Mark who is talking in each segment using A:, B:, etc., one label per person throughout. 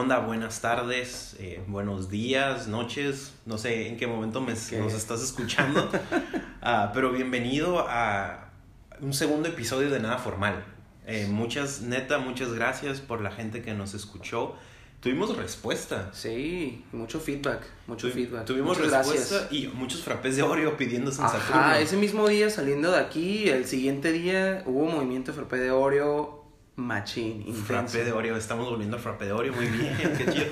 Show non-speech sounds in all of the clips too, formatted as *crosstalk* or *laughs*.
A: onda? Buenas tardes, eh, buenos días, noches, no sé en qué momento me, nos estás escuchando, uh, *laughs* pero bienvenido a un segundo episodio de Nada Formal. Eh, muchas, neta, muchas gracias por la gente que nos escuchó. Tuvimos respuesta.
B: Sí, mucho feedback, mucho feedback.
A: Tuvimos respuesta y muchos frappés de Oreo Saturno.
B: Ah, ese mismo día saliendo de aquí, el siguiente día hubo movimiento de frappé de Oreo machín, intenso.
A: Frappé de Oreo, estamos volviendo al frappé de Oreo, muy bien, *laughs* qué chido.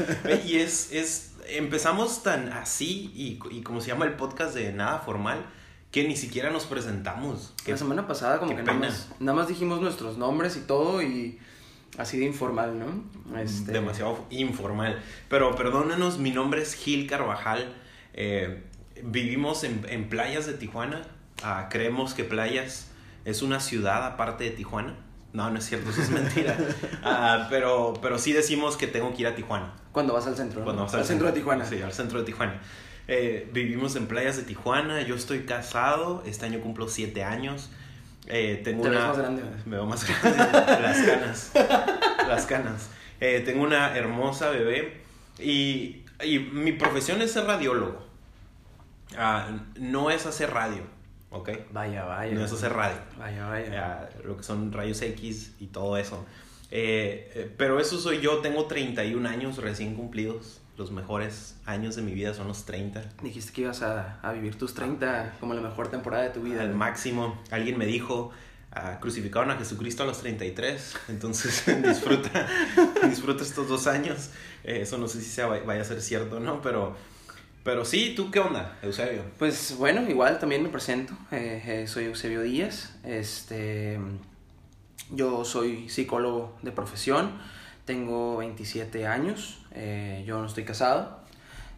A: Y es, es, empezamos tan así y, y como se llama el podcast de Nada Formal, que ni siquiera nos presentamos.
B: La semana pasada como que nada más, nada más dijimos nuestros nombres y todo y Así de informal, ¿no?
A: Este... Demasiado informal. Pero perdónanos, mi nombre es Gil Carvajal. Eh, vivimos en, en, playas de Tijuana. Ah, creemos que playas es una ciudad aparte de Tijuana. No, no es cierto, eso es mentira. *laughs* Ah, pero, pero sí decimos que tengo que ir a Tijuana.
B: Cuando vas al centro.
A: Cuando vas al,
B: centro, de Tijuana.
A: Sí, al centro de Tijuana. Eh, vivimos en playas de Tijuana. Yo estoy casado. Este año cumplo siete años. Eh, tengo
B: Te
A: una...
B: ves más grande.
A: Me veo más grande. *laughs* las canas. Las canas. Eh, tengo una hermosa bebé y, y, mi profesión es ser radiólogo. Ah, no es hacer radio, ¿ok?
B: Vaya, vaya.
A: No es hacer radio.
B: Vaya, vaya.
A: Lo que son rayos X y todo eso. Eh, eh, pero eso soy yo, tengo 31 años recién cumplidos. Los mejores años de mi vida son los 30.
B: Dijiste que ibas a, a vivir tus 30 como la mejor temporada de tu vida.
A: Al máximo. Alguien me dijo, uh, crucificaron a Jesucristo a los 33, entonces *laughs* disfruta, *laughs* disfruta estos dos años. Eh, eso no sé si sea, vaya a ser cierto o no, pero, pero sí, ¿tú qué onda, Eusebio?
B: Pues bueno, igual también me presento. Eh, eh, soy Eusebio Díaz. Este, yo soy psicólogo de profesión. Tengo 27 años. Eh, yo no estoy casado.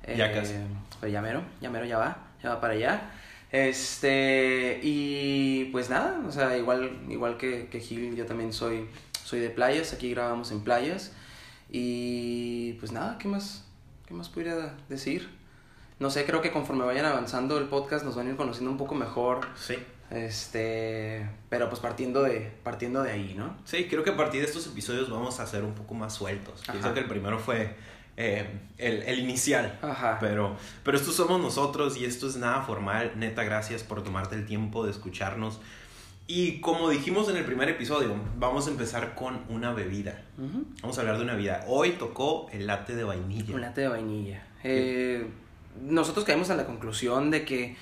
A: Ya casi.
B: Pero ya mero, ya mero, ya va. Ya va para allá. Este, y pues nada, o sea, igual, igual que, que Gil, yo también soy, soy de playas, aquí grabamos en playas. Y pues nada, ¿qué más, qué más pudiera decir? No sé, creo que conforme vayan avanzando el podcast nos van a ir conociendo un poco mejor.
A: Sí.
B: Este, pero pues partiendo de, partiendo de ahí, ¿no?
A: Sí, creo que a partir de estos episodios vamos a ser un poco más sueltos. Ajá. Pienso que el primero fue eh, el, el, inicial.
B: Ajá.
A: Pero, pero estos somos nosotros y esto es nada formal. Neta, gracias por tomarte el tiempo de escucharnos. Y como dijimos en el primer episodio, vamos a empezar con una bebida. Uh -huh. Vamos a hablar de una bebida. Hoy tocó el latte de vainilla.
B: Un latte de vainilla. Eh, nosotros caímos a la conclusión de que,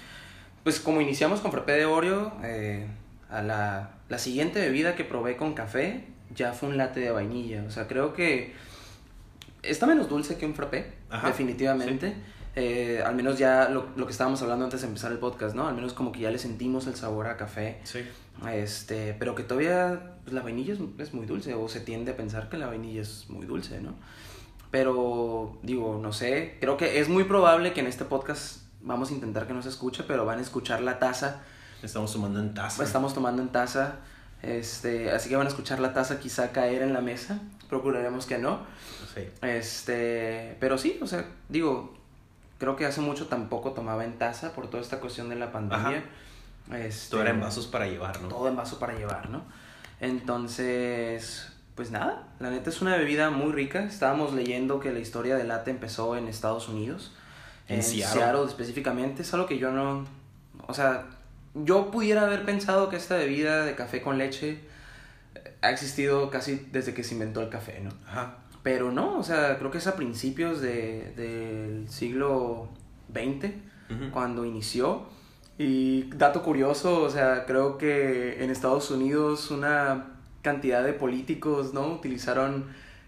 B: pues como iniciamos con frappé de Oreo, eh, a la, la siguiente bebida que probé con café ya fue un latte de vainilla. O sea, creo que está menos dulce que un frappé,
A: Ajá,
B: definitivamente.
A: sí.
B: Eh, al menos ya lo, lo, que estábamos hablando antes de empezar el podcast, ¿no? Al menos como que ya le sentimos el sabor a café.
A: Sí.
B: Este, pero que todavía pues, la vainilla es, es, muy dulce, o se tiende a pensar que la vainilla es muy dulce, ¿no? Pero, digo, no sé, creo que es muy probable que en este podcast vamos a intentar que no se escuche, pero van a escuchar la taza.
A: Estamos tomando en taza.
B: Estamos tomando en taza. Este, así que van a escuchar la taza quizá caer en la mesa. Procuraremos que no.
A: Sí.
B: Este, pero sí, o sea, digo, creo que hace mucho tampoco tomaba en taza por toda esta cuestión de la pandemia.
A: Este, todo era en vasos para llevar, ¿no?
B: Todo en vaso para llevar, ¿no? Entonces, pues nada, la neta es una bebida muy rica. Estábamos leyendo que la historia del latte empezó en Estados Unidos.
A: En,
B: en
A: Seattle.
B: Seattle específicamente. Es algo que yo no... O sea, yo pudiera haber pensado que esta bebida de café con leche ha existido casi desde que se inventó el café, ¿no?
A: Ajá.
B: Pero no, o sea, creo que es a principios de, del siglo XX,
A: Uh -huh.
B: cuando inició. Y dato curioso, o sea, creo que en Estados Unidos una cantidad de políticos, ¿no? Utilizaron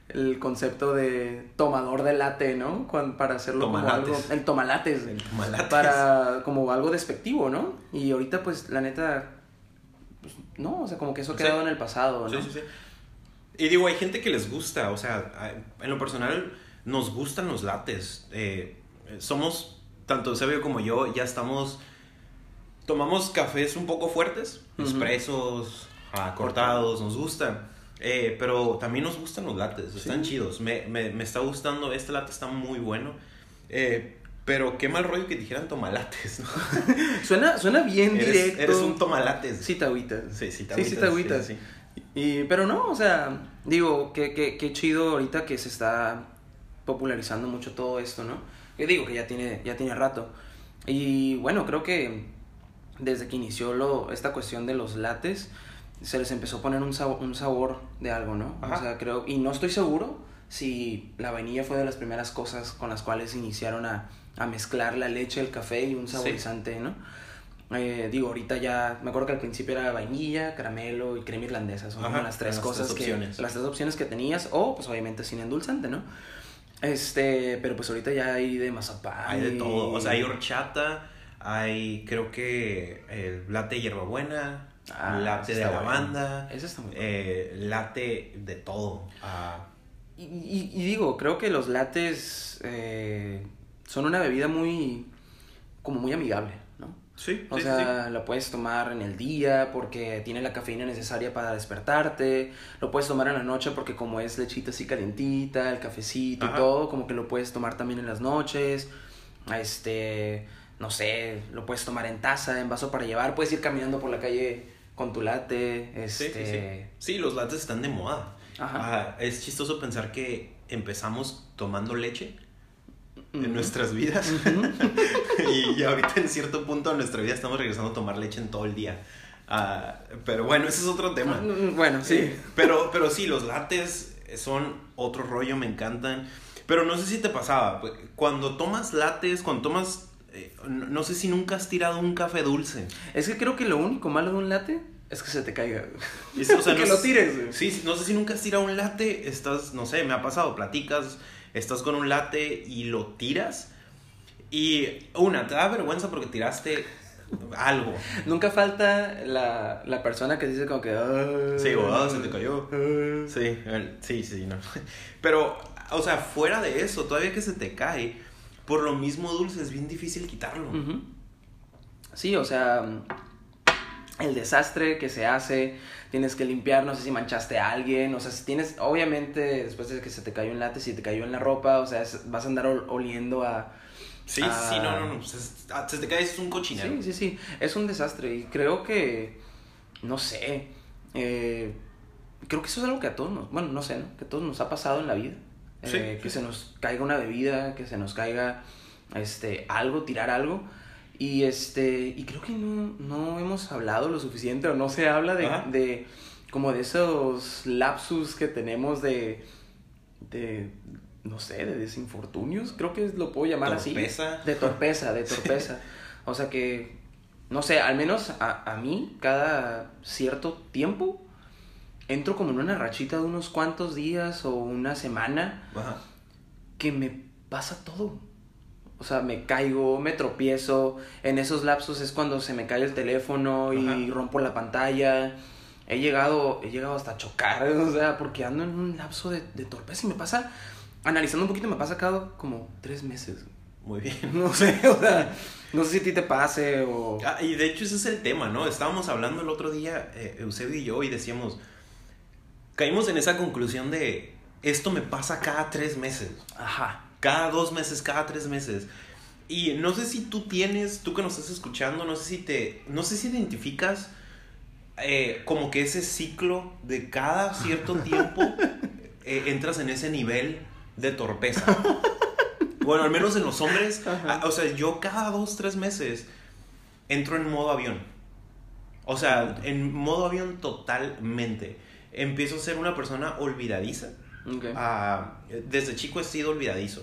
B: el concepto de tomador de latte, ¿no? Para hacerlo
A: tomalates.
B: como algo... El tomalates.
A: El tomalates.
B: Para como algo despectivo, ¿no? Y ahorita, pues, la neta... Pues, no, o sea, como que eso ha quedado en el pasado, ¿no?
A: Sí, sí, sí. Y digo, hay gente que les gusta, o sea, en lo personal nos gustan los lates. Eh, somos, tanto Sebio como yo, ya estamos... Tomamos cafés un poco fuertes, uh -huh. Expresos, ah, cortados, nos gustan. Eh, pero también nos gustan los lates, están sí. chidos. Me, me, me, está gustando, este latte está muy bueno. Eh, pero qué mal rollo que dijeran tomalates, ¿no? *laughs*
B: suena, suena bien
A: eres,
B: directo.
A: Eres un tomalates.
B: Sí, te agüitas.
A: Sí, sí, te
B: agüitas. Sí, sí. Sí, sí. Y, pero no, o sea, digo, qué, qué, qué chido ahorita que se está popularizando mucho todo esto, ¿no? Yo digo que ya tiene, ya tiene rato. Y bueno, creo que desde que inició lo, esta cuestión de los lates, se les empezó a poner un sabor, un sabor de algo, ¿no?
A: Ajá.
B: O sea, creo, y no estoy seguro si la vainilla fue de las primeras cosas con las cuales iniciaron a, a mezclar la leche, el café y un
A: Sí.
B: saborizante, ¿no? Eh, digo, ahorita ya, me acuerdo que al principio era vainilla, caramelo y crema irlandesa, son como las tres
A: las
B: cosas
A: tres
B: que,
A: opciones.
B: las tres opciones que tenías, o pues obviamente sin endulzante, ¿no? Este, pero pues ahorita ya hay de mazapán.
A: Hay de todo. O sea, hay horchata, hay creo que el latte hierbabuena,
B: Ah,
A: latte
B: ese
A: de
B: bueno.
A: lavanda,
B: Ese está muy bueno.
A: eh, latte de todo. Ah,
B: Y, y- y digo, creo que los lates eh, son una bebida muy, como muy amigable, ¿no?
A: sí,
B: O
A: sí,
B: sea, lo puedes tomar en el día porque tiene la cafeína necesaria para despertarte. Lo puedes tomar en la noche porque como es lechita así calientita, el cafecito
A: Ajá.
B: y todo, como que lo puedes tomar también en las noches. Este, no sé, lo puedes tomar en taza, en vaso para llevar. Puedes ir caminando por la calle con tu latte. Este,
A: sí, sí. Sí, los lates están de moda.
B: Ajá.
A: Ah, es chistoso pensar que empezamos tomando leche en nuestras vidas *laughs* y, y ahorita en cierto punto de nuestra vida estamos regresando a tomar leche en todo el día. Ah, pero bueno, ese es otro tema.
B: Mm, Bueno, sí.
A: Eh, pero, pero sí, los lates son otro rollo, me encantan. Pero no sé si te pasaba, pues, cuando tomas lates, cuando tomas... eh, no, no sé si nunca has tirado un café dulce.
B: Es que creo que lo único malo de un latte es que se te caiga.
A: Es- o sea, *laughs*
B: que
A: no
B: lo
A: sé-
B: tires, güey.
A: Sí, no sé si nunca has tirado un latte, estás, no sé, me ha pasado, platicas, estás con un latte y lo tiras. Y una, te da vergüenza porque tiraste algo.
B: Nunca falta la, la persona que dice como que... "Ah,
A: Sí, o, "Ah, se te cayó".
B: ah".
A: Sí, sí, sí, no. *laughs* Pero, o sea, fuera de eso, todavía que se te cae, por lo mismo dulce es bien difícil quitarlo.
B: Sí, o sea, el desastre que se hace, tienes que limpiar, no sé si manchaste a alguien, o sea, si tienes, obviamente, después de que se te cayó un latte, si te cayó en la ropa, o sea, es- vas a andar ol- oliendo a...
A: Sí, sí, no, no, no. Se, ah, se te cae, es un cochinero.
B: Sí, sí, sí, es un desastre y creo que, no sé, eh, creo que eso es algo que a todos nos, bueno, no sé, ¿no? Que a todos nos ha pasado en la vida.
A: Sí,
B: Eh,
A: sí,
B: que
A: sí.
B: se nos caiga una bebida, que se nos caiga este, algo, tirar algo. Y este, y creo que no, no hemos hablado lo suficiente o no se habla de, de como de esos lapsus que tenemos de, de, no sé, de desinfortunios, creo que lo puedo llamar así.
A: Torpeza.
B: De torpeza, de *laughs* torpeza. O sea que, no sé, al menos a, a mí, cada cierto tiempo, entro como en una rachita de unos cuantos días o una semana
A: Ajá.
B: que me pasa todo. O sea, me caigo, me tropiezo. En esos lapsos es cuando se me cae el teléfono y
A: Ajá.
B: rompo la pantalla. He llegado, he llegado hasta a chocar, *laughs* o sea, porque ando en un lapso de, de torpeza y me pasa, analizando un poquito, me pasa cada como tres meses.
A: Muy bien. *laughs*
B: No sé, o sea, no sé si a ti te pase o...
A: Ah, y de hecho ese es el tema, ¿no? Estábamos hablando el otro día, eh, Eusebio y yo, y decíamos, caímos en esa conclusión de, esto me pasa cada tres meses,
B: Ajá.
A: cada dos meses, cada tres meses. Y no sé si tú tienes, tú que nos estás escuchando, no sé si te, no sé si identificas eh, como que ese ciclo de cada cierto *laughs* tiempo eh, entras en ese nivel de torpeza. *laughs* Bueno, al menos en los hombres, o sea, yo cada dos, tres meses entro en modo avión. O sea, en modo avión totalmente. Empiezo a ser una persona olvidadiza.
B: Ok.
A: Ah, desde chico he sido olvidadizo.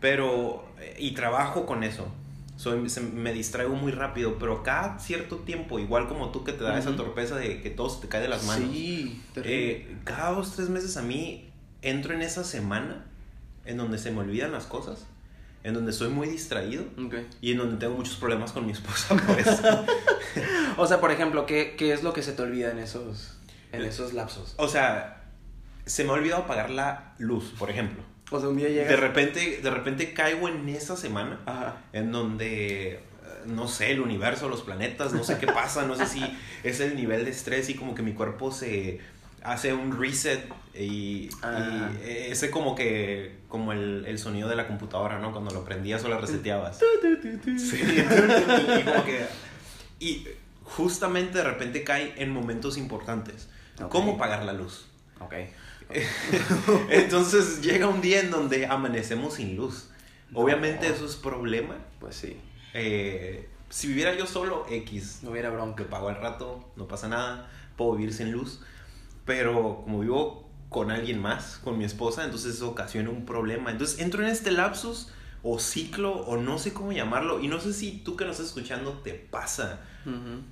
A: Pero, eh, y trabajo con eso. Soy, se- me distraigo muy rápido, pero cada cierto tiempo, igual como tú que te da esa
B: Ujú.
A: torpeza de que todo se te cae de las manos.
B: Sí, terrible.
A: Eh, cada dos, tres meses a mí entro en esa semana en donde se me olvidan las cosas, en donde soy muy distraído
B: Ok.
A: y en donde tengo muchos problemas con mi esposa por eso. *laughs*
B: O sea, por ejemplo, ¿qué, qué es lo que se te olvida en esos, en
A: Eh,
B: esos lapsos?
A: o sea, se me ha olvidado apagar la luz, por ejemplo.
B: O sea, un día llegas...
A: De repente, de repente caigo en esa semana
B: Ajá.
A: en donde, eh, no sé, el universo, los planetas, no sé qué pasa, no sé si *laughs* es el nivel de estrés y como que mi cuerpo se hace un reset y,
B: Ah.
A: y ese como que, como el, el sonido de la computadora, ¿no? Cuando lo prendías o la reseteabas. Sí, *laughs* y como que... Y justamente de repente cae en momentos importantes.
B: Ok.
A: ¿Cómo pagar la luz?
B: Ok. *laughs*
A: Entonces llega un día en donde amanecemos sin luz. Obviamente eso es problema.
B: Pues sí.
A: Eh, si viviera yo solo, X.
B: No hubiera bronca.
A: Que pago al rato, no pasa nada. Puedo vivir sin luz. Pero como vivo con alguien más, con mi esposa, entonces eso ocasiona un problema. Entonces entro en este lapsus o ciclo o no sé cómo llamarlo y no sé si tú que nos estás escuchando te pasa.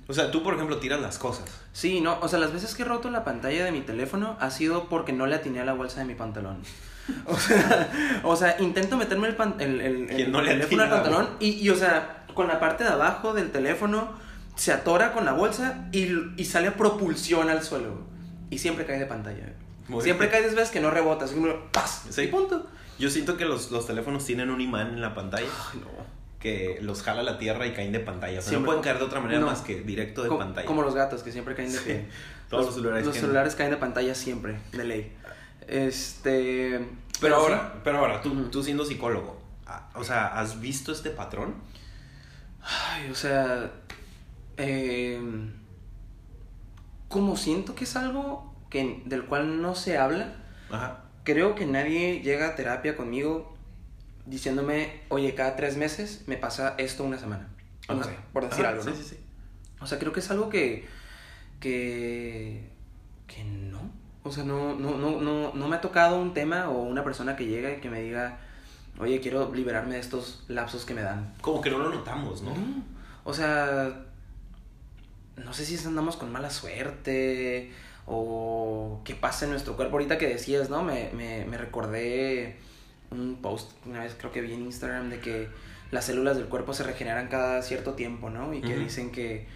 A: O sea, tú por ejemplo tiras las cosas.
B: Sí, no, o sea, las veces que he roto la pantalla de mi teléfono ha sido porque no le atiné a la bolsa de mi pantalón. *laughs* O sea, o sea intento meterme el, el, el, el
A: no
B: teléfono al pantalón y, y, o sea, con la parte de abajo del teléfono se atora con la bolsa y, y sale a propulsión al suelo. Y siempre cae de pantalla. siempre cae de veces que no rebotas. ¡Paz!
A: Sí. punto. Yo siento que los, los teléfonos tienen un imán en la pantalla.
B: Ay, no
A: que los jala la tierra y caen de pantalla. O sea, no pueden caer de otra manera más que directo de pantalla.
B: Como los gatos que siempre caen de
A: pie. Todos los, celulares.
B: Los caen. celulares caen de pantalla siempre, de ley. Este.
A: Pero, ahora, pero ahora, tú, tú siendo psicólogo, ah, o sea, ¿has visto este patrón?
B: Ay, o sea. Eh, como siento que es algo que, del cual no se habla,
A: Ajá.
B: Creo que nadie llega a terapia conmigo diciéndome, oye, cada tres meses me pasa esto una semana. No sé, por decir algo, ¿no?
A: Sí, sí, sí.
B: O sea, creo que es algo que. que. que no. O sea, no, no, no, no, no me ha tocado un tema o una persona que llega y que me diga, oye, quiero liberarme de estos lapsos que me dan.
A: Como que no lo notamos, ¿no?
B: no. O sea, no sé si andamos con mala suerte o qué pasa en nuestro cuerpo. Ahorita que decías, ¿no? Me, me, me recordé un post una vez creo que vi en Instagram de que las células del cuerpo se regeneran cada cierto tiempo, ¿no? Y que dicen que,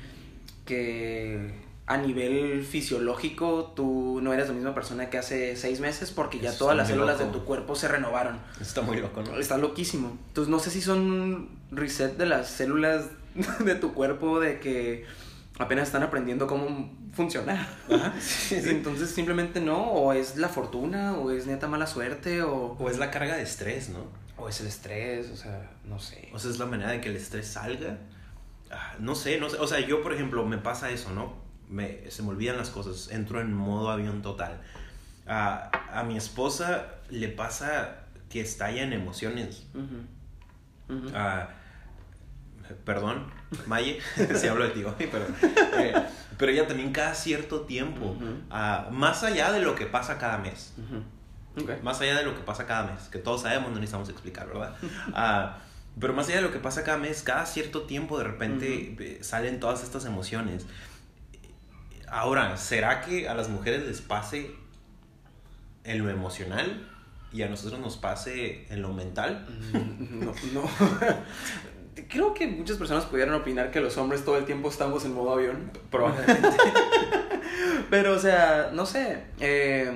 B: que a nivel fisiológico tú no eres la misma persona que hace seis meses porque ya todas las células
A: loco.
B: de tu cuerpo se renovaron.
A: Está muy loco, ¿no?
B: Está loquísimo. Entonces no sé si son un reset de las células *laughs* de tu cuerpo de que apenas están aprendiendo cómo funcionar.
A: Ajá. *laughs* Sí, sí.
B: Entonces simplemente no, o es la fortuna, o es neta mala suerte, o,
A: O es la carga de estrés, ¿no?
B: o es el estrés, o sea, no sé.
A: O sea, es la manera de que el estrés salga. Ah, No sé, no sé. O sea, yo, por ejemplo, me pasa eso, ¿no? Me, se me olvidan las cosas. Entro en modo avión total. A, a mi esposa le pasa que estalla en emociones.
B: Ujú.
A: Ah, perdón, Maye, *laughs* si hablo de ti hoy, pero, eh, pero ella también cada cierto tiempo,
B: Ujú.
A: ah, más allá de lo que pasa cada mes,
B: Ujú. Ok.
A: más allá de lo que pasa cada mes, que todos sabemos, no necesitamos explicar, ¿verdad? *laughs* Ah, pero más allá de lo que pasa cada mes, cada cierto tiempo de repente eh, salen todas estas emociones. Ahora, ¿será que a las mujeres les pase en lo emocional y a nosotros nos pase en lo mental?
B: Mm, No, no. *laughs* Creo que muchas personas pudieran opinar que los hombres todo el tiempo estamos en modo avión.
A: Probablemente. *laughs*
B: Pero, o sea, no sé. eh,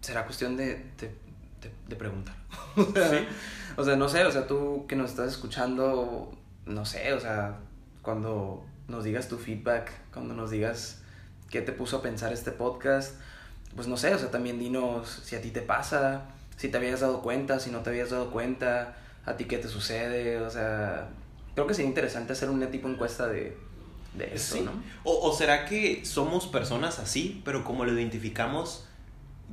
B: será cuestión de, de, de- de preguntar. *laughs* o, sea,
A: Sí.
B: o sea, no sé, o sea, tú que nos estás escuchando, no sé, o sea, cuando nos digas tu feedback, cuando nos digas qué te puso a pensar este podcast, pues no sé, o sea, también dinos si a ti te pasa, si te habías dado cuenta, si no te habías dado cuenta, a ti qué te sucede, o sea, creo que sería interesante hacer una tipo encuesta de, de eso,
A: Sí.
B: ¿no?
A: O, o será que somos personas así, pero como lo identificamos,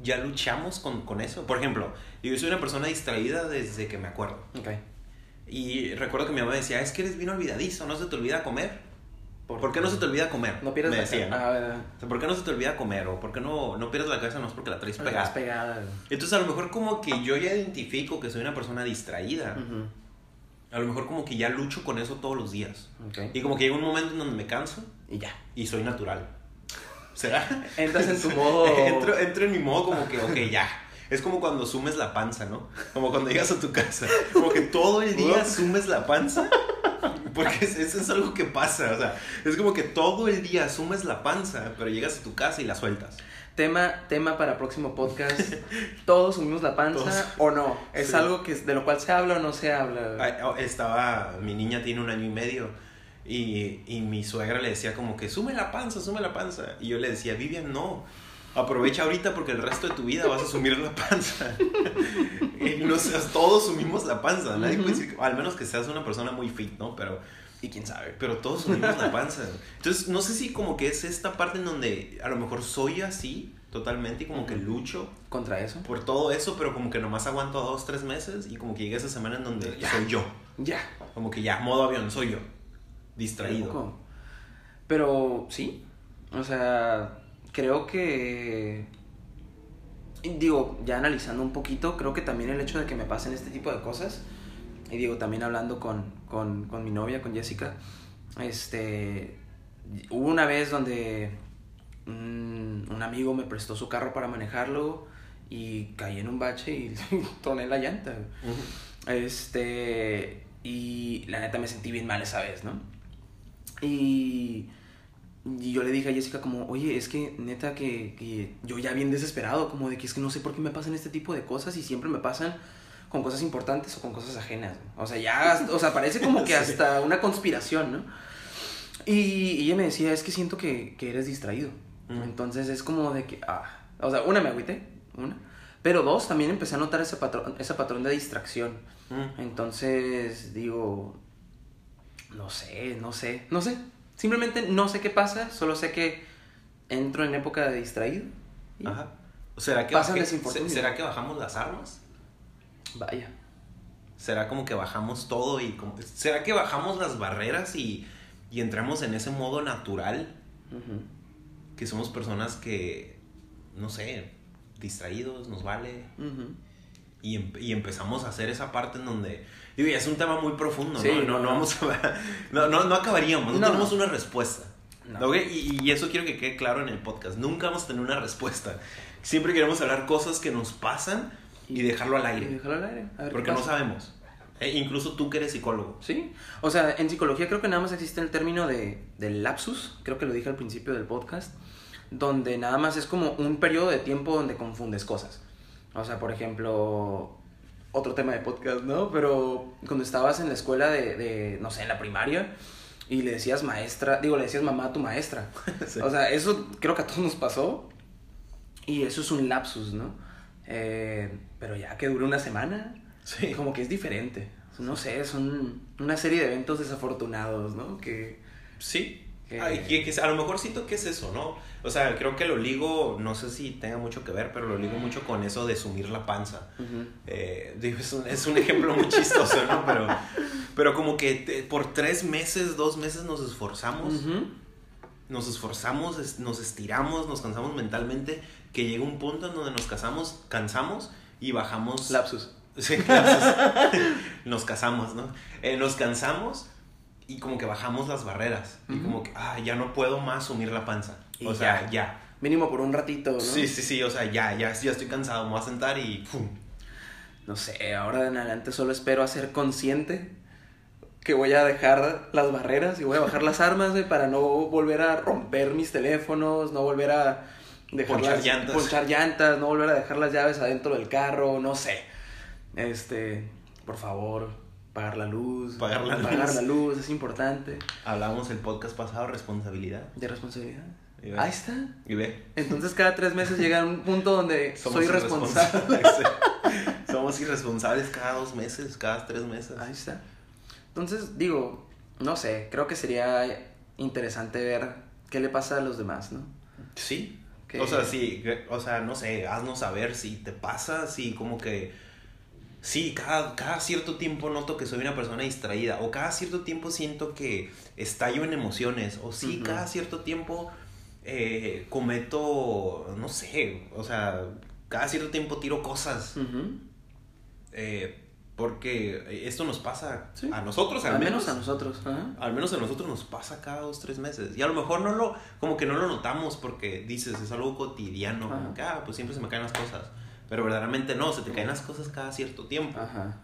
A: ya luchamos con, con eso? Por ejemplo, yo soy una persona distraída desde que me acuerdo.
B: Ok.
A: Y recuerdo que mi mamá decía, es que eres bien olvidadizo, no se te olvida comer. ¿Por, qué no se te olvida comer?
B: No pierdas
A: me
B: la
A: decía, ¿no?
B: Ah, ¿verdad?
A: O sea, ¿Por qué no se te olvida comer? ¿O por qué no, no pierdes la cabeza? No es porque la traes pegada.
B: pegada.
A: Entonces a lo mejor como que yo ya identifico que soy una persona distraída.
B: Ujú.
A: A lo mejor como que ya lucho con eso todos los días.
B: Ok.
A: Y como que llega un momento en donde me canso
B: Y ya.
A: y soy natural. *laughs* ¿Será?
B: Entras en tu modo. *laughs*
A: entro, entro en mi modo como que, ok, ya. Es como cuando sumes la panza, ¿no? Como cuando llegas a tu casa. Como que todo el día *laughs* sumes la panza. Porque es- eso es algo que pasa. O sea, es como que todo el día sumes la panza, pero llegas a tu casa y la sueltas.
B: Tema, tema para próximo podcast. ¿Todos sumimos la panza
A: Todos.
B: o no? ¿Es
A: Sí.
B: algo que de lo cual se habla o no se habla?
A: Oh, Estaba, mi niña tiene un año y medio. Y, y mi suegra le decía como que sume la panza, sume la panza. Y yo le decía, Vivian, no. Aprovecha ahorita porque el resto de tu vida vas a sumir la panza. *laughs* no seas, todos sumimos la panza. Nadie puede decir, que- al menos que seas una persona muy fit, ¿no? Pero,
B: Y quién sabe.
A: pero todos sumimos la panza. Entonces, no sé si como que es esta parte en donde a lo mejor soy así, totalmente y como que lucho
B: contra eso.
A: por todo eso, pero como que nomás aguanto dos, tres meses y como que llega esa semana en donde soy yo.
B: Ya.
A: Como que ya, modo avión, soy yo. Distraído.
B: Pero sí, o sea, creo que... Digo, ya analizando un poquito, creo que también el hecho de que me pasen este tipo de cosas, y digo, también hablando con, con, con mi novia, con Jessica, este, hubo una vez donde un, un amigo me prestó su carro para manejarlo y caí en un bache y *laughs* toné la llanta. Este, y la neta me sentí bien mal esa vez, ¿no? Y, y yo le dije a Jessica como, oye, es que neta que, que yo ya bien desesperado, como de que es que no sé por qué me pasan este tipo de cosas y siempre me pasan con cosas importantes o con cosas ajenas. ¿no? O sea, ya, o sea, parece como que *laughs* hasta una conspiración, ¿no? Y, y ella me decía, es que siento que, que eres distraído.
A: Mm.
B: Entonces es como de que, ah, o sea, una me agüité, una. Pero dos, también empecé a notar ese patrón, ese patrón de distracción.
A: Mm.
B: Entonces digo, no sé, no sé, no sé. Simplemente no sé qué pasa, solo sé que entro en época de distraído. y
A: Ajá. ¿Será que, ¿Será que bajamos las armas?
B: Vaya.
A: ¿Será como que bajamos todo y como... ¿Será que bajamos las barreras y, y entramos en ese modo natural? Que somos personas que, no sé, distraídos, nos vale. Y, em- y empezamos a hacer esa parte en donde... Digo, es un tema muy profundo,
B: Sí,
A: ¿no? No,
B: no,
A: vamos a... No, no, no acabaríamos, no,
B: No.
A: tenemos una respuesta.
B: No.
A: ¿ok? Y, y eso quiero que quede claro en el podcast. Nunca vamos a tener una respuesta. Siempre queremos hablar cosas que nos pasan y dejarlo al
B: Y
A: aire.
B: déjalo al aire. a ver
A: Porque no sabemos. Eh, incluso tú que eres psicólogo.
B: Sí, o sea, en psicología creo que nada más existe el término de, del lapsus, creo que lo dije al principio del podcast, donde nada más es como un periodo de tiempo donde confundes cosas. O sea, por ejemplo, otro tema de podcast, ¿no? Pero cuando estabas en la escuela de, de no sé, en la primaria, y le decías maestra, digo, le decías mamá a tu maestra. *laughs*
A: Sí.
B: O sea, eso creo que a todos nos pasó, y eso es un lapsus, ¿no? Eh, pero ya que dure una semana,
A: Sí.
B: como que es diferente. No sé, son una serie de eventos desafortunados, ¿no? Que...
A: Sí.
B: Que-
A: que a lo mejor siento que es eso, ¿no? O sea, creo que lo ligo, no sé si tenga mucho que ver, pero lo ligo mucho con eso de sumir la panza. Eh, digo, es, un, es un ejemplo muy chistoso, ¿no? Pero, pero como que te- por tres meses, dos meses nos esforzamos, nos esforzamos, es- nos estiramos, nos cansamos mentalmente, que llega un punto en donde nos casamos, cansamos y bajamos...
B: Lapsus.
A: Sí, lapsus. *laughs* nos casamos, ¿no? Eh, nos cansamos y como que bajamos las barreras. Y como que, ah, ya no puedo más sumir la panza.
B: Y
A: o sea,
B: ya.
A: ya.
B: Mínimo por un ratito, ¿no?
A: Sí, sí, sí, o sea, ya, ya, ya estoy cansado, me voy a sentar y... ¡pum!
B: No sé, ahora en adelante solo espero a ser consciente que voy a dejar las barreras y voy a bajar las armas, para no volver a romper mis teléfonos, no volver a dejar
A: Ponchar
B: las-
A: llantas.
B: ponchar llantas, no volver a dejar las llaves adentro del carro, no sé. Este, por favor, pagar la luz.
A: Pagar la
B: Pagar
A: luz.
B: la luz es importante.
A: Hablamos el podcast pasado, responsabilidad.
B: De responsabilidad. Ahí está.
A: Y ve,
B: Entonces cada tres meses llega un punto donde *laughs*
A: somos
B: soy responsable.
A: irresponsables. *laughs* somos irresponsables cada dos meses, cada tres meses.
B: Ahí está. Entonces, digo, no sé, creo que sería interesante ver qué le pasa a los demás, ¿no?
A: Sí.
B: Que-
A: O sea, sí, o sea, no sé, haznos saber si te pasa, si como que... Sí, cada, cada cierto tiempo noto que soy una persona distraída, o cada cierto tiempo siento que estallo en emociones, o sí, cada cierto tiempo eh, cometo, no sé, o sea, cada cierto tiempo tiro cosas, eh, porque esto nos pasa
B: Sí.
A: a nosotros, al,
B: Al
A: menos,
B: menos a nosotros. ajá.
A: al menos a nosotros nos pasa cada dos, tres meses. Y a lo mejor no lo, como que no lo notamos porque dices, es algo cotidiano, como que, ah, pues siempre se me caen las cosas. Pero verdaderamente no, se te caen las cosas cada cierto tiempo.
B: Ajá.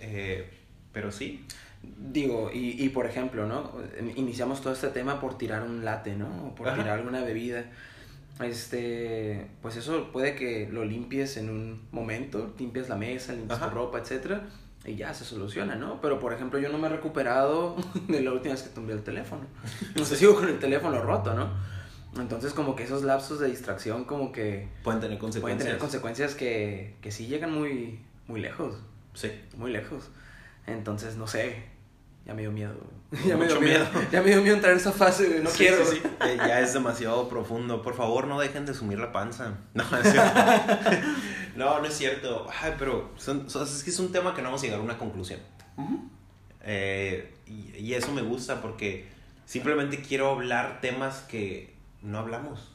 A: Eh, pero sí.
B: Digo, y, y por ejemplo, ¿no? Iniciamos todo este tema por tirar un latte, ¿no? O por
A: Ajá.
B: tirar alguna bebida. Este, pues eso puede que lo limpies en un momento, limpias la mesa, limpias
A: Ajá.
B: tu ropa, etcétera, y ya se soluciona, ¿no? Pero por ejemplo, yo no me he recuperado *laughs* de la última vez que tomé el teléfono. No sé, sigo con el teléfono roto, ¿no? Entonces, como que esos lapsos de distracción, como que
A: Pueden tener
B: pueden
A: consecuencias.
B: tener consecuencias que, que sí llegan muy, muy lejos
A: Sí.
B: muy lejos. Entonces, no sé. ya me dio miedo. *laughs* Ya me dio miedo. *laughs* Ya me dio miedo entrar en esa fase, No quiero.
A: Eh, ya es demasiado profundo. Por favor, no dejen de sumir la panza. *laughs* No, es cierto. no, no es cierto. Ay, pero son, es que es un tema que no vamos a llegar a una conclusión. Eh, y, eso me gusta porque simplemente quiero hablar temas que no hablamos.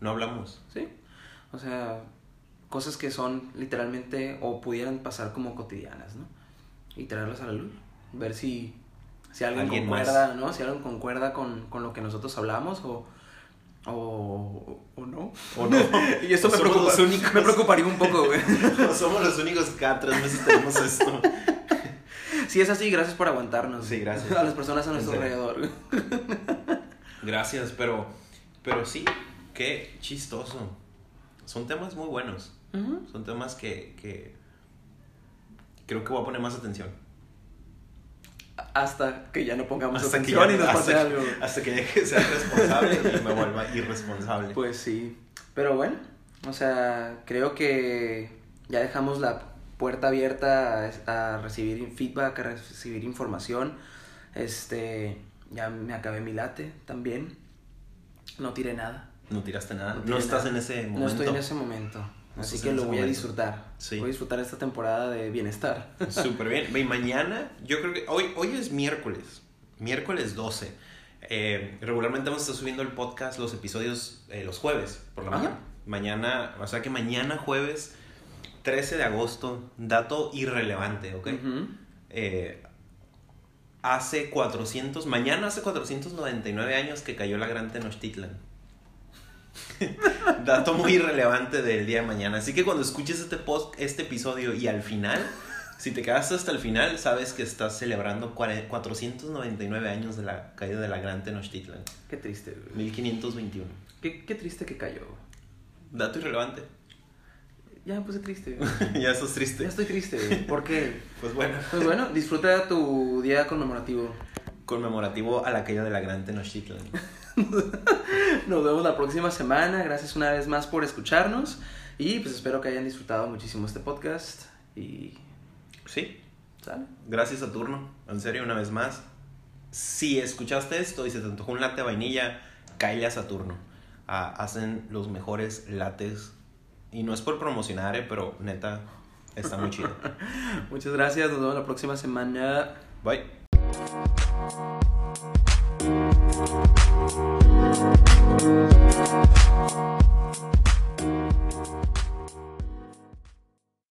A: No hablamos.
B: Sí. O sea, cosas que son literalmente o pudieran pasar como cotidianas, ¿no? Y traerlas a la luz. Ver si, si alguien, concuerda, ¿no? Si alguien concuerda con, con, lo que nosotros hablamos o, o, o no.
A: O no. *laughs*
B: y eso me, preocupa, me preocuparía un poco, güey. *laughs*
A: somos los únicos que cada tres meses tenemos esto. *laughs*
B: Si es así, gracias por aguantarnos.
A: Sí, gracias.
B: A las personas a nuestro alrededor.
A: Gracias, pero, pero sí, qué chistoso. Son temas muy buenos. Son temas que, que creo que voy a poner más atención.
B: Hasta que ya no pongamos atención y nos pase
A: algo. hasta que deje de ser responsable y me vuelva irresponsable.
B: Pues sí. Pero bueno, o sea, creo que ya dejamos la puerta abierta a, recibir feedback, a recibir información. Este, ya me acabé mi late también. No tiré nada.
A: No tiraste nada. No, estás en ese momento.
B: No estoy en ese momento. Así que lo voy a disfrutar. Voy a disfrutar esta temporada de bienestar. *laughs*
A: Súper bien. Y mañana, yo creo que hoy, hoy es miércoles. Miércoles 12. Eh, regularmente vamos a estar subiendo el podcast, los episodios eh, los jueves por la mañana. Mañana, o sea que mañana jueves 13 de agosto, dato irrelevante, ¿ok? Eh, hace 400, mañana hace 499 años que cayó la gran Tenochtitlan. *laughs* dato muy irrelevante del día de mañana. Así que cuando escuches este, post, este episodio y al final, si te quedaste hasta el final, sabes que estás celebrando 499 años de la caída de la gran Tenochtitlan.
B: Qué triste.
A: 1521.
B: Qué, qué triste que cayó.
A: Dato irrelevante
B: ya me puse triste. *laughs*
A: ya estás triste.
B: Ya estoy triste. ¿Por qué? *laughs*
A: pues bueno.
B: Pues bueno, disfruta tu día conmemorativo.
A: Conmemorativo a la caída de la gran Tenochtitlan. *laughs*
B: Nos vemos la próxima semana. Gracias una vez más por escucharnos. Y pues espero que hayan disfrutado muchísimo este podcast. Y.
A: Sí. ¿Sale? Gracias a turno. En serio, una vez más. Si escuchaste esto y se te antojó un latte de vainilla, cállate a Saturno. Ah, hacen los mejores lates y no es por promocionar, eh, pero neta, está muy chido. *laughs*
B: Muchas gracias, nos vemos la próxima semana.
A: Bye.